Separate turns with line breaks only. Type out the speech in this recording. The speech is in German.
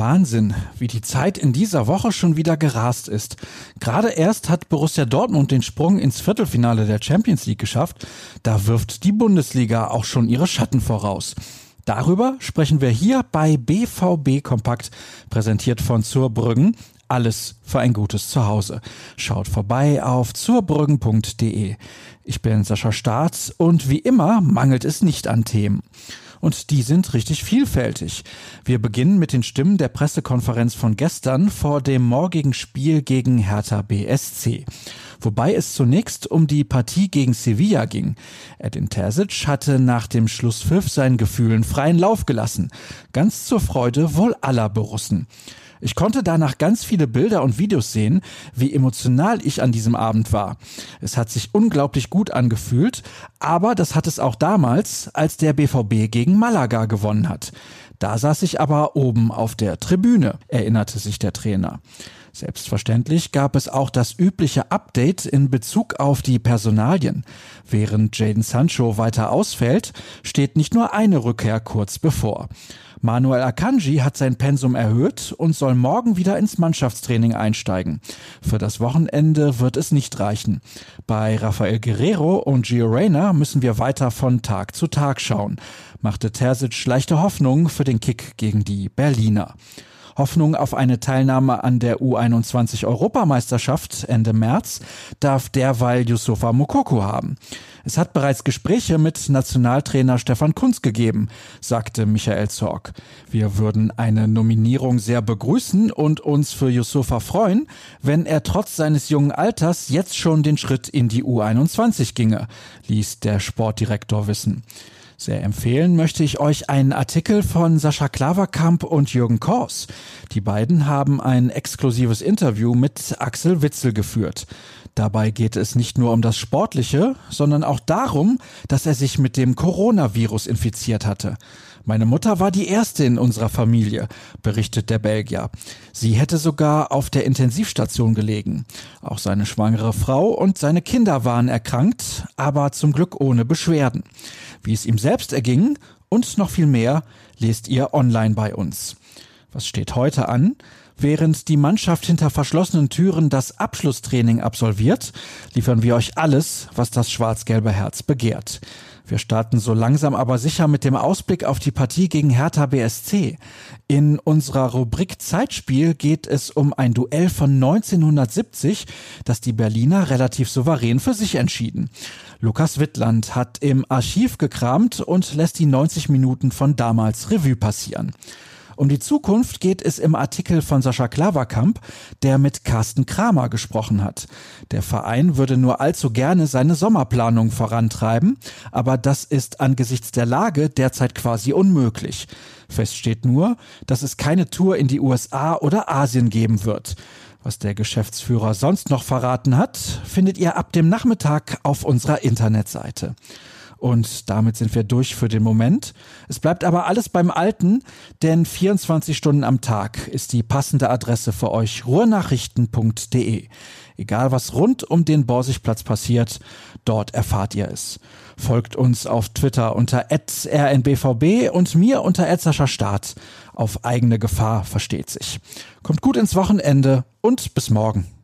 Wahnsinn, wie die Zeit in dieser Woche schon wieder gerast ist. Gerade erst hat Borussia Dortmund den Sprung ins Viertelfinale der Champions League geschafft. Da wirft die Bundesliga auch schon ihre Schatten voraus. Darüber sprechen wir hier bei BVB Kompakt, präsentiert von Zurbrüggen. Alles für ein gutes Zuhause. Schaut vorbei auf zurbrüggen.de. Ich bin Sascha Staats und wie immer mangelt es nicht an Themen und die sind richtig vielfältig. Wir beginnen mit den Stimmen der Pressekonferenz von gestern vor dem morgigen Spiel gegen Hertha BSC. Wobei es zunächst um die Partie gegen Sevilla ging. Edin Terzic hatte nach dem Schlusspfiff seinen Gefühlen freien Lauf gelassen. Ganz zur Freude wohl aller Borussen. Ich konnte danach ganz viele Bilder und Videos sehen, wie emotional ich an diesem Abend war. Es hat sich unglaublich gut angefühlt, aber das hat es auch damals, als der BVB gegen Malaga gewonnen hat. Da saß ich aber oben auf der Tribüne, erinnerte sich der Trainer. Selbstverständlich gab es auch das übliche Update in Bezug auf die Personalien. Während Jaden Sancho weiter ausfällt, steht nicht nur eine Rückkehr kurz bevor. Manuel Akanji hat sein Pensum erhöht und soll morgen wieder ins Mannschaftstraining einsteigen. Für das Wochenende wird es nicht reichen. Bei Rafael Guerrero und Gio Reyna müssen wir weiter von Tag zu Tag schauen, machte Terzic leichte Hoffnung für den Kick gegen die Berliner. Hoffnung auf eine Teilnahme an der U21 Europameisterschaft Ende März darf derweil Yusufa Mokoko haben. Es hat bereits Gespräche mit Nationaltrainer Stefan Kunz gegeben, sagte Michael Zorg. Wir würden eine Nominierung sehr begrüßen und uns für Yusufa freuen, wenn er trotz seines jungen Alters jetzt schon den Schritt in die U21 ginge, ließ der Sportdirektor wissen. Sehr empfehlen möchte ich euch einen Artikel von Sascha Klaverkamp und Jürgen Kors. Die beiden haben ein exklusives Interview mit Axel Witzel geführt. Dabei geht es nicht nur um das Sportliche, sondern auch darum, dass er sich mit dem Coronavirus infiziert hatte. Meine Mutter war die erste in unserer Familie, berichtet der Belgier. Sie hätte sogar auf der Intensivstation gelegen. Auch seine schwangere Frau und seine Kinder waren erkrankt, aber zum Glück ohne Beschwerden. Wie es ihm selbst erging und noch viel mehr, lest ihr online bei uns. Was steht heute an? Während die Mannschaft hinter verschlossenen Türen das Abschlusstraining absolviert, liefern wir euch alles, was das schwarz-gelbe Herz begehrt. Wir starten so langsam aber sicher mit dem Ausblick auf die Partie gegen Hertha BSC. In unserer Rubrik Zeitspiel geht es um ein Duell von 1970, das die Berliner relativ souverän für sich entschieden. Lukas Wittland hat im Archiv gekramt und lässt die 90 Minuten von damals Revue passieren. Um die Zukunft geht es im Artikel von Sascha Klaverkamp, der mit Carsten Kramer gesprochen hat. Der Verein würde nur allzu gerne seine Sommerplanung vorantreiben, aber das ist angesichts der Lage derzeit quasi unmöglich. Fest steht nur, dass es keine Tour in die USA oder Asien geben wird. Was der Geschäftsführer sonst noch verraten hat, findet ihr ab dem Nachmittag auf unserer Internetseite. Und damit sind wir durch für den Moment. Es bleibt aber alles beim Alten, denn 24 Stunden am Tag ist die passende Adresse für euch ruhrnachrichten.de. Egal was rund um den Borsigplatz passiert, dort erfahrt ihr es. Folgt uns auf Twitter unter rnbvb und mir unter Start. Auf eigene Gefahr versteht sich. Kommt gut ins Wochenende und bis morgen.